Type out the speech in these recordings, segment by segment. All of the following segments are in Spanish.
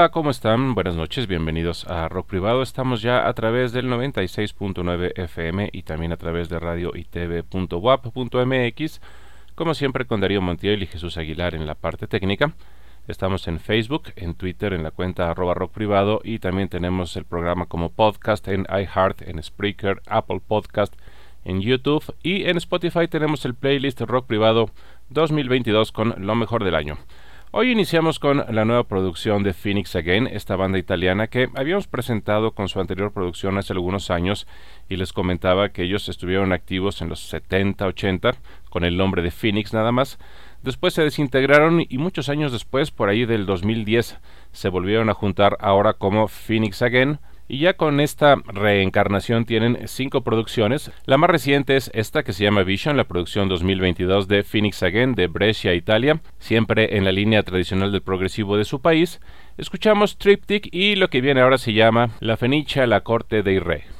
Hola, ¿cómo están? Buenas noches, bienvenidos a Rock Privado. Estamos ya a través del 96.9 FM y también a través de radio y tv.wap.mx, como siempre con Darío Montiel y Jesús Aguilar en la parte técnica. Estamos en Facebook, en Twitter, en la cuenta arroba rock privado y también tenemos el programa como podcast en iHeart, en Spreaker, Apple Podcast, en YouTube y en Spotify tenemos el playlist Rock Privado 2022 con lo mejor del año. Hoy iniciamos con la nueva producción de Phoenix Again, esta banda italiana que habíamos presentado con su anterior producción hace algunos años y les comentaba que ellos estuvieron activos en los 70, 80 con el nombre de Phoenix nada más. Después se desintegraron y muchos años después, por ahí del 2010, se volvieron a juntar ahora como Phoenix Again y ya con esta reencarnación tienen cinco producciones. La más reciente es esta que se llama Vision, la producción 2022 de Phoenix Again de Brescia, Italia, siempre en la línea tradicional del progresivo de su país. Escuchamos Triptych y lo que viene ahora se llama La Fenicia, la corte de Irre.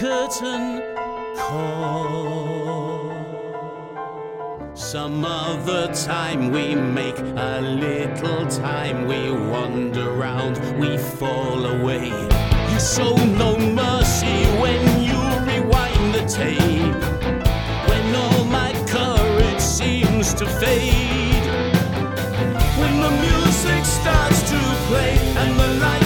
Curtain call. Some other time we make a little time, we wander around, we fall away. You show no mercy when you rewind the tape. When all my courage seems to fade. When the music starts to play and the lights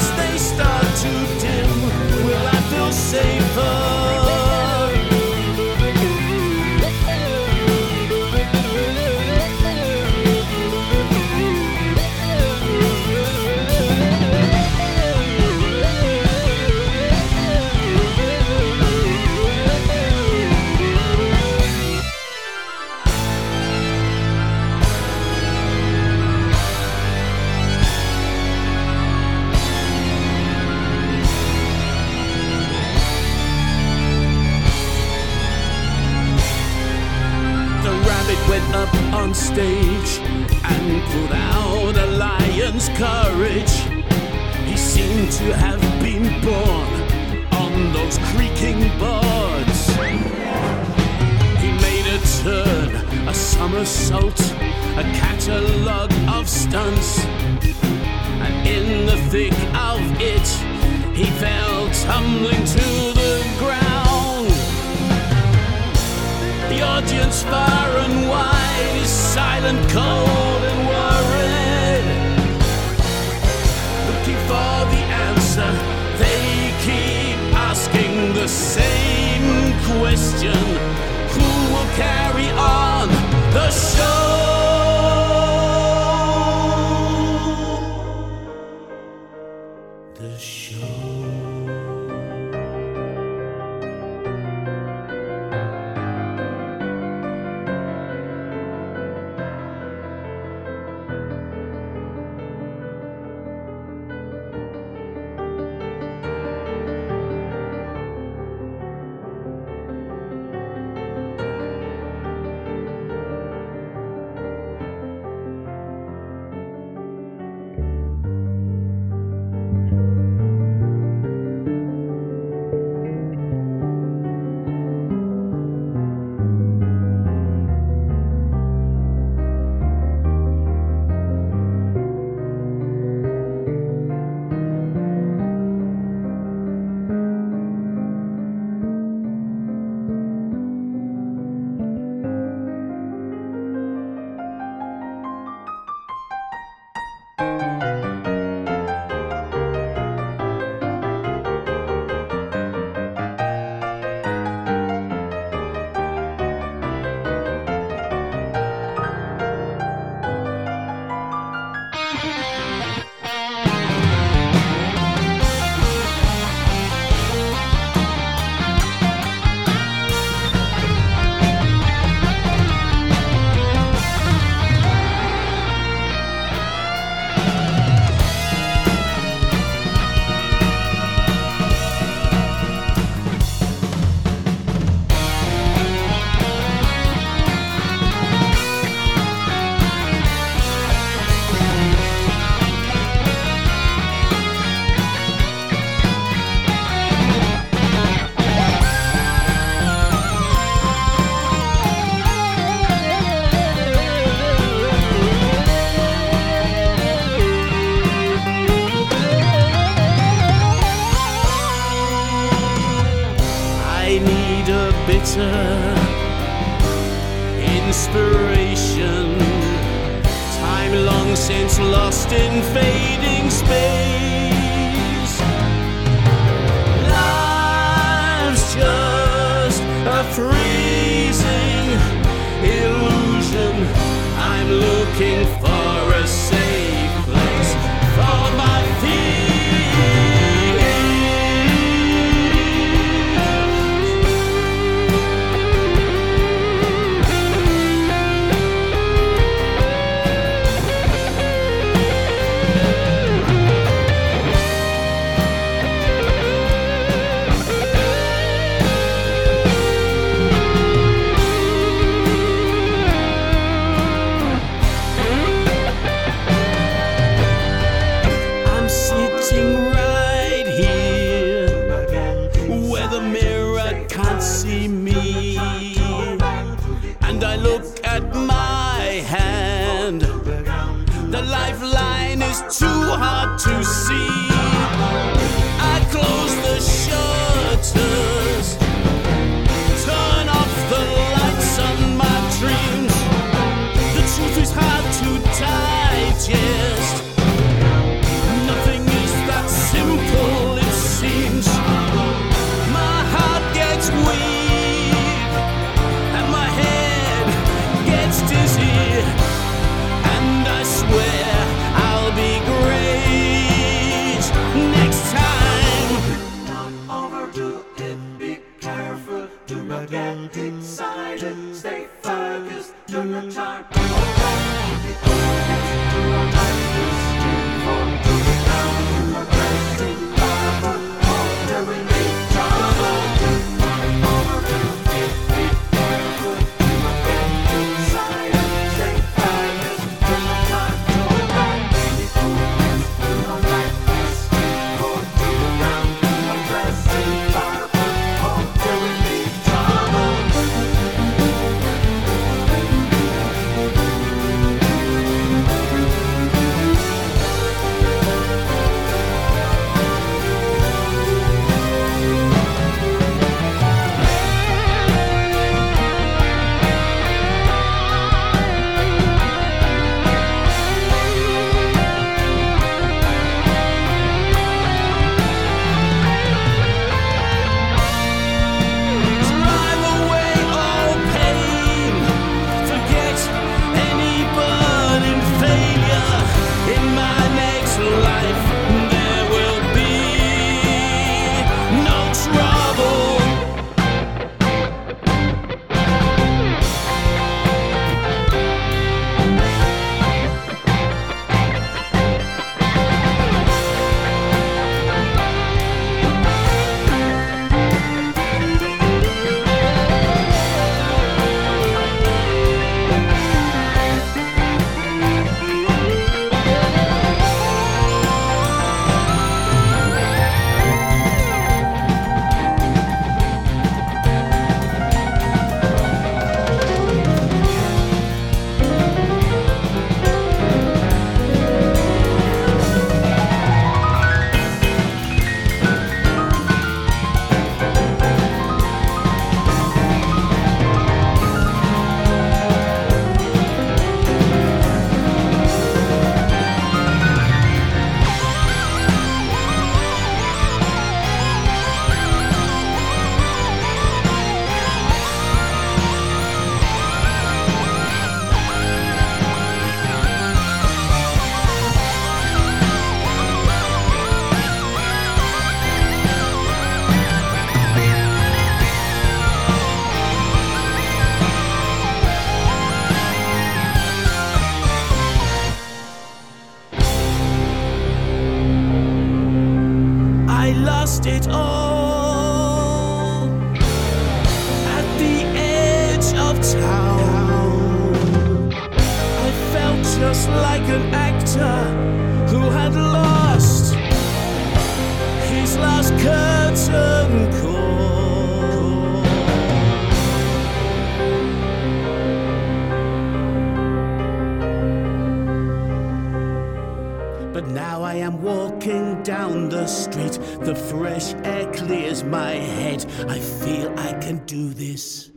I am walking down the street. The fresh air clears my head. I feel I can do this.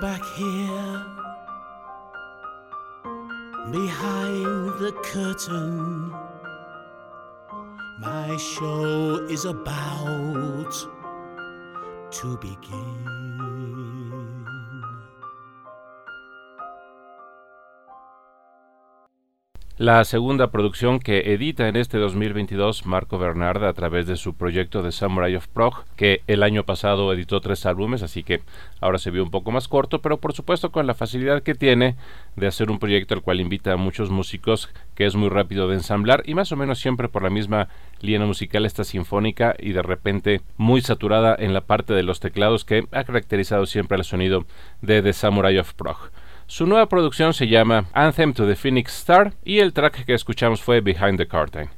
Back here behind the curtain. My show is about to begin. La segunda producción que edita en este 2022 Marco Bernard a través de su proyecto de Samurai of Prague, que el año pasado editó tres álbumes, así que ahora se vio un poco más corto, pero por supuesto con la facilidad que tiene de hacer un proyecto al cual invita a muchos músicos, que es muy rápido de ensamblar y más o menos siempre por la misma línea musical esta sinfónica y de repente muy saturada en la parte de los teclados que ha caracterizado siempre el sonido de The Samurai of Prague. Su nueva producción se llama Anthem to the Phoenix Star y el track que escuchamos fue Behind the Curtain.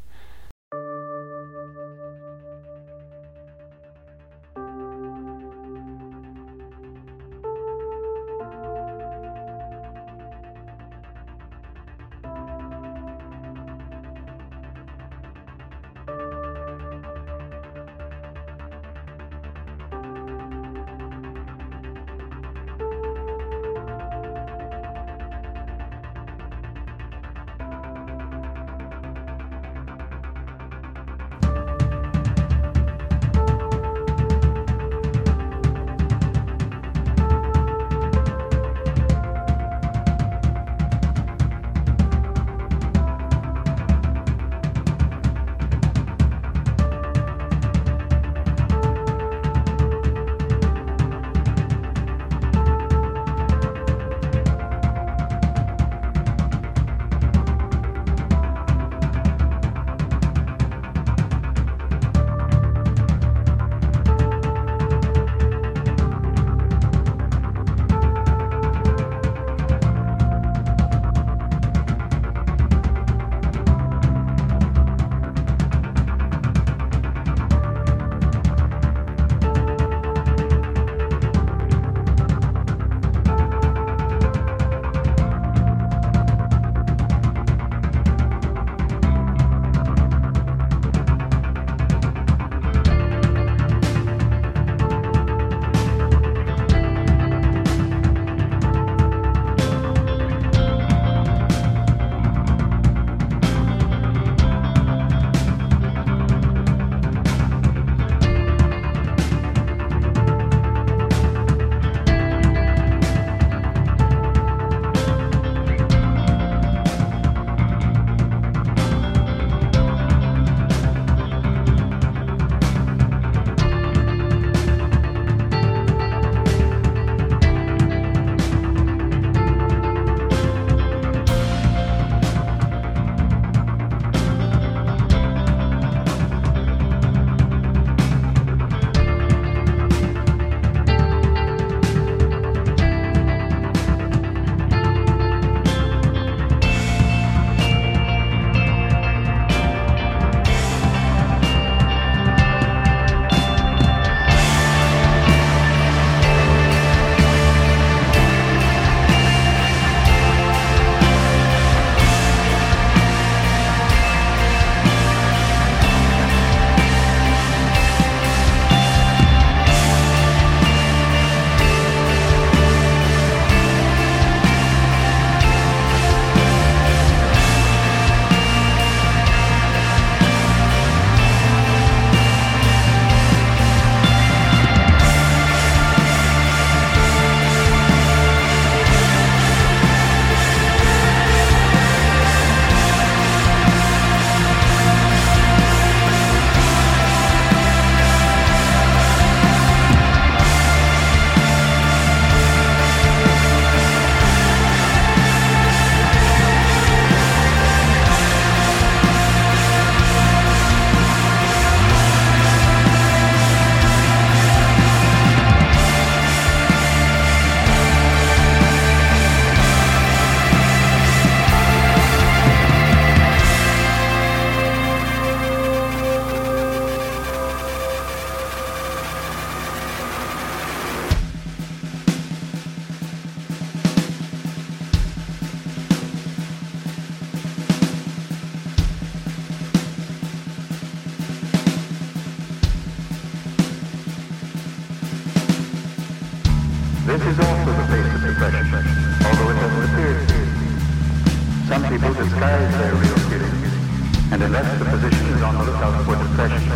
This is also the face of depression, although it doesn't appear to be. Some people disguise their real feelings, and unless the physician is on the lookout for depression,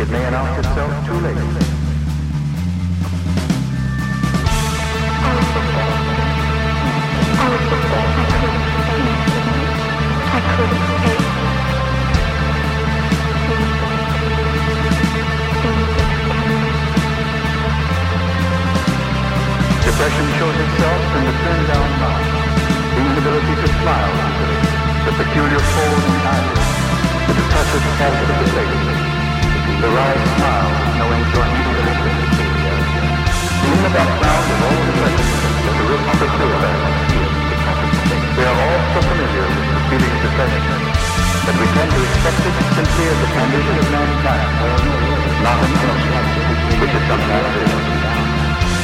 it may announce itself too late. Depression shows itself in the turned down mouth, the inability to smile easily, the peculiar fold in the eyes, the depressive habit of the face, the wry smile enjoyment of the In the background of all depression is a rich pursuit We are all so familiar with the feeling of depression that we tend to accept it simply as a condition of mankind, not an illness, which is sometimes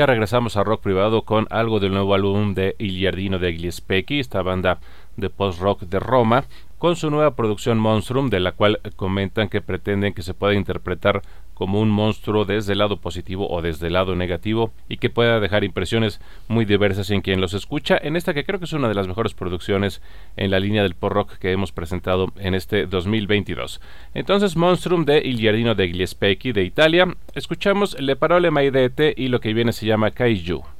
Ya regresamos a rock privado con algo del nuevo álbum de Il Giardino de Gliespecchi, esta banda de post-rock de Roma, con su nueva producción Monstrum, de la cual comentan que pretenden que se pueda interpretar como un monstruo desde el lado positivo o desde el lado negativo y que pueda dejar impresiones muy diversas en quien los escucha, en esta que creo que es una de las mejores producciones en la línea del post rock que hemos presentado en este 2022. Entonces, Monstrum de Il Giardino de Gliespecchi de Italia, escuchamos Le Parole Maidete y lo que viene se llama Kaiju.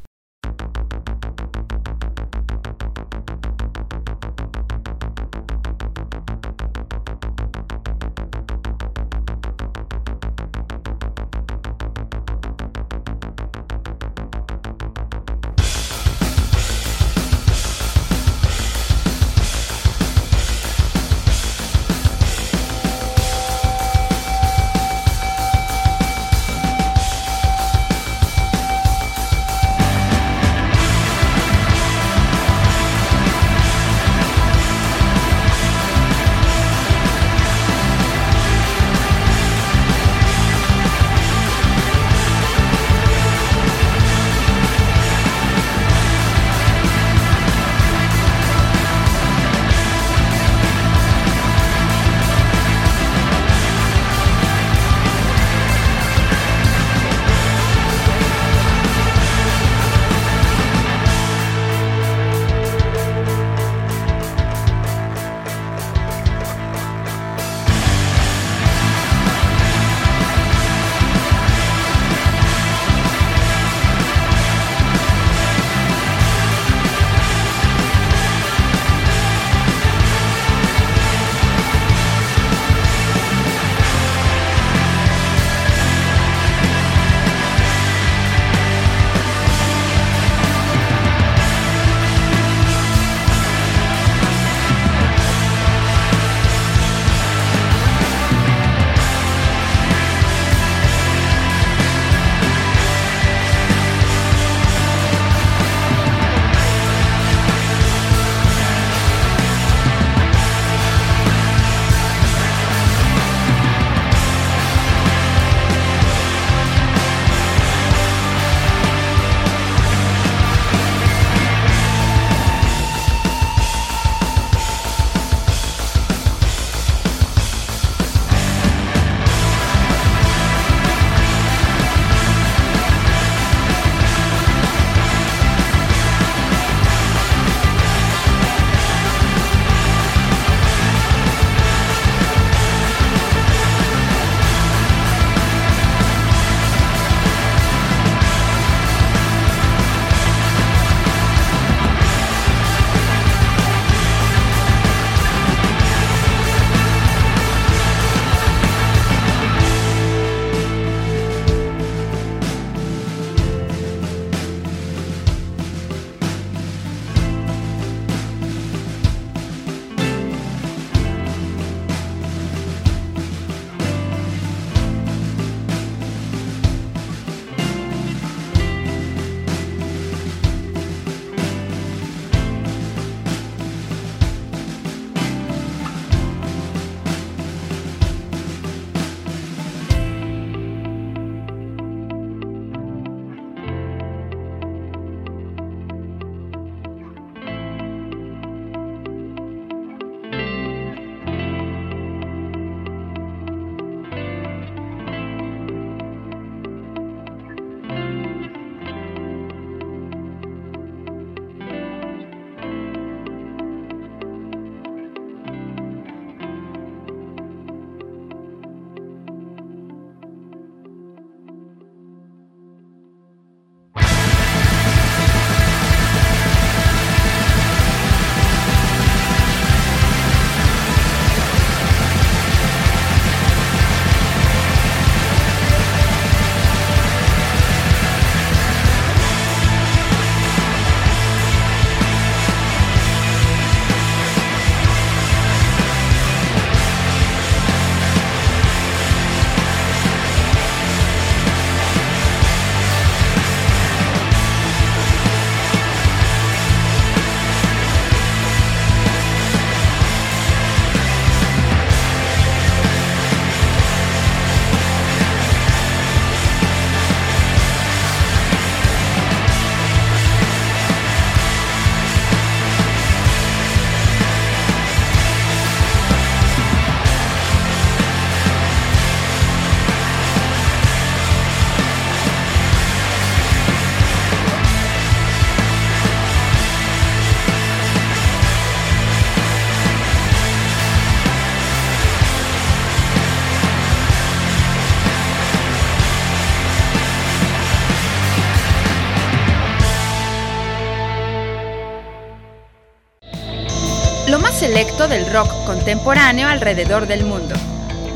Del rock contemporáneo alrededor del mundo.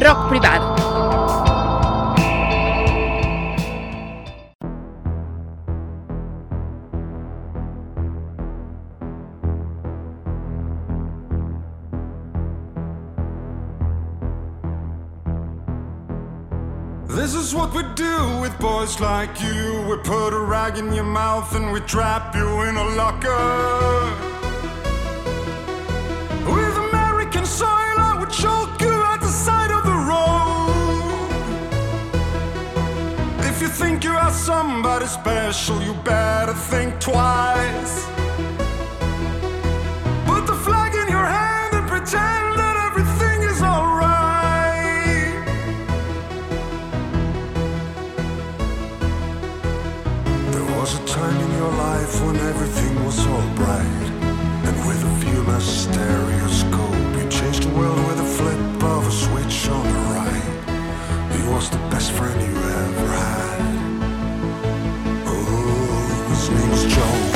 Rock privado. This is what we do with boys like you. We put a rag in your mouth and we trap you in a locker. Soil, I would choke you at the side of the road. If you think you are somebody special, you better think twice. Put the flag in your hand and pretend that everything is alright. There was a time in your life when everything was all bright. And with a stereoscope, you changed the world with a flip of a switch on the right. He was the best friend you ever had. Oh, his name was Joe.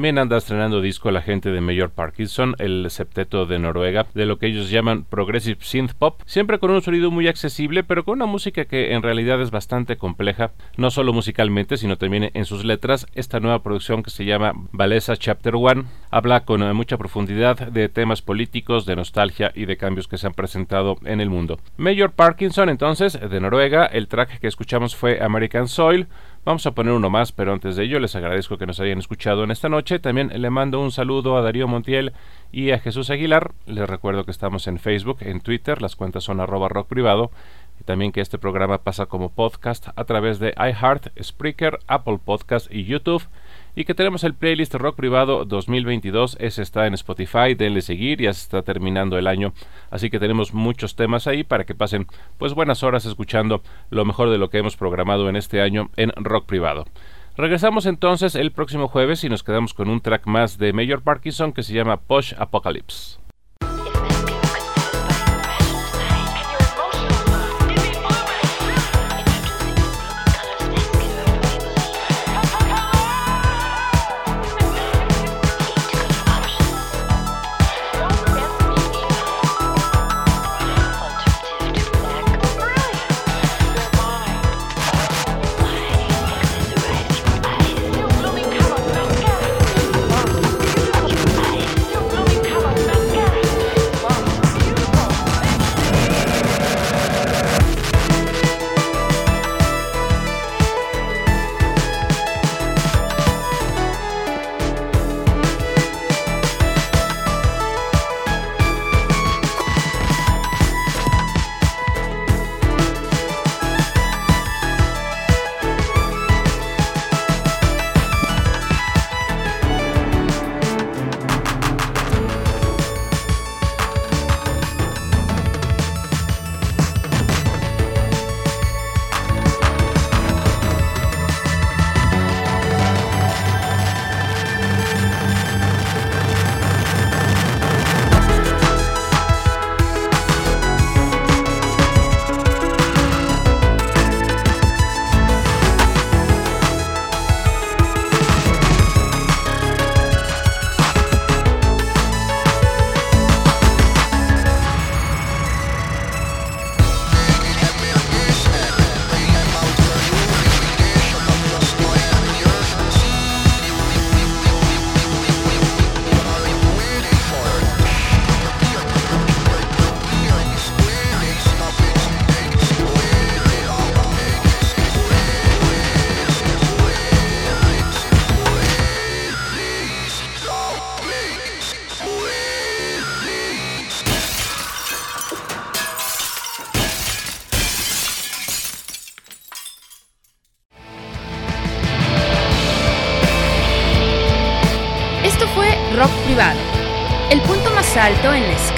También anda estrenando disco la gente de Mayor Parkinson, el septeto de Noruega, de lo que ellos llaman Progressive Synth Pop, siempre con un sonido muy accesible, pero con una música que en realidad es bastante compleja, no solo musicalmente, sino también en sus letras. Esta nueva producción que se llama Valesa Chapter One habla con eh, mucha profundidad de temas políticos, de nostalgia y de cambios que se han presentado en el mundo. Mayor Parkinson, entonces, de Noruega, el track que escuchamos fue American Soil, Vamos a poner uno más, pero antes de ello les agradezco que nos hayan escuchado en esta noche. También le mando un saludo a Darío Montiel y a Jesús Aguilar. Les recuerdo que estamos en Facebook, en Twitter, las cuentas son arroba rock privado. Y también que este programa pasa como podcast a través de iHeart, Spreaker, Apple Podcast y YouTube y que tenemos el playlist Rock Privado 2022. Ese está en Spotify, denle seguir, ya se está terminando el año, así que tenemos muchos temas ahí para que pasen pues buenas horas escuchando lo mejor de lo que hemos programado en este año en Rock Privado. Regresamos entonces el próximo jueves y nos quedamos con un track más de Major Parkinson que se llama Posh Apocalypse.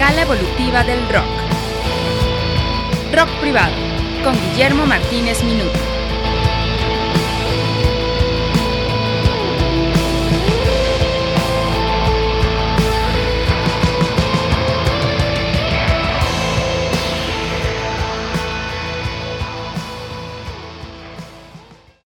Escala evolutiva del rock.